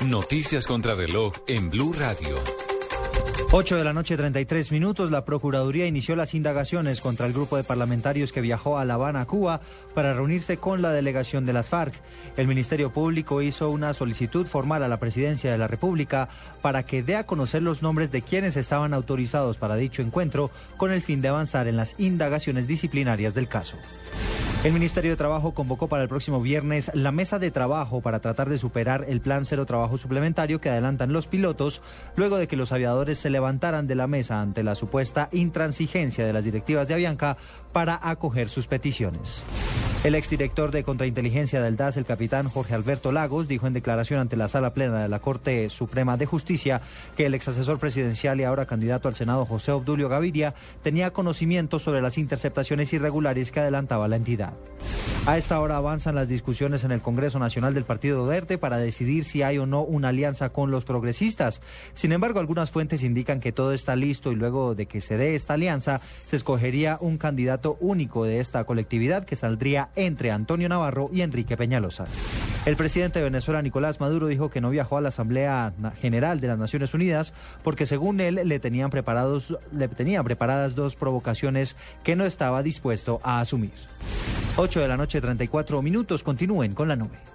Noticias contra reloj en Blue Radio. 8 de la noche, 33 minutos. La Procuraduría inició las indagaciones contra el grupo de parlamentarios que viajó a La Habana, Cuba, para reunirse con la delegación de las FARC. El Ministerio Público hizo una solicitud formal a la Presidencia de la República para que dé a conocer los nombres de quienes estaban autorizados para dicho encuentro con el fin de avanzar en las indagaciones disciplinarias del caso. El Ministerio de Trabajo convocó para el próximo viernes la mesa de trabajo para tratar de superar el plan cero trabajo suplementario que adelantan los pilotos luego de que los aviadores se levantaran de la mesa ante la supuesta intransigencia de las directivas de Avianca para acoger sus peticiones. El exdirector de Contrainteligencia del DAS, el capitán Jorge Alberto Lagos, dijo en declaración ante la Sala Plena de la Corte Suprema de Justicia que el exasesor presidencial y ahora candidato al Senado José Obdulio Gaviria tenía conocimiento sobre las interceptaciones irregulares que adelantaba la entidad. A esta hora avanzan las discusiones en el Congreso Nacional del Partido Verde para decidir si hay o no una alianza con los progresistas. Sin embargo, algunas fuentes indican que todo está listo y luego de que se dé esta alianza, se escogería un candidato único de esta colectividad que saldría entre Antonio Navarro y Enrique Peñalosa. El presidente de Venezuela, Nicolás Maduro, dijo que no viajó a la Asamblea General de las Naciones Unidas porque según él le tenían, preparados, le tenían preparadas dos provocaciones que no estaba dispuesto a asumir. 8 de la noche, 34 minutos. Continúen con la nube.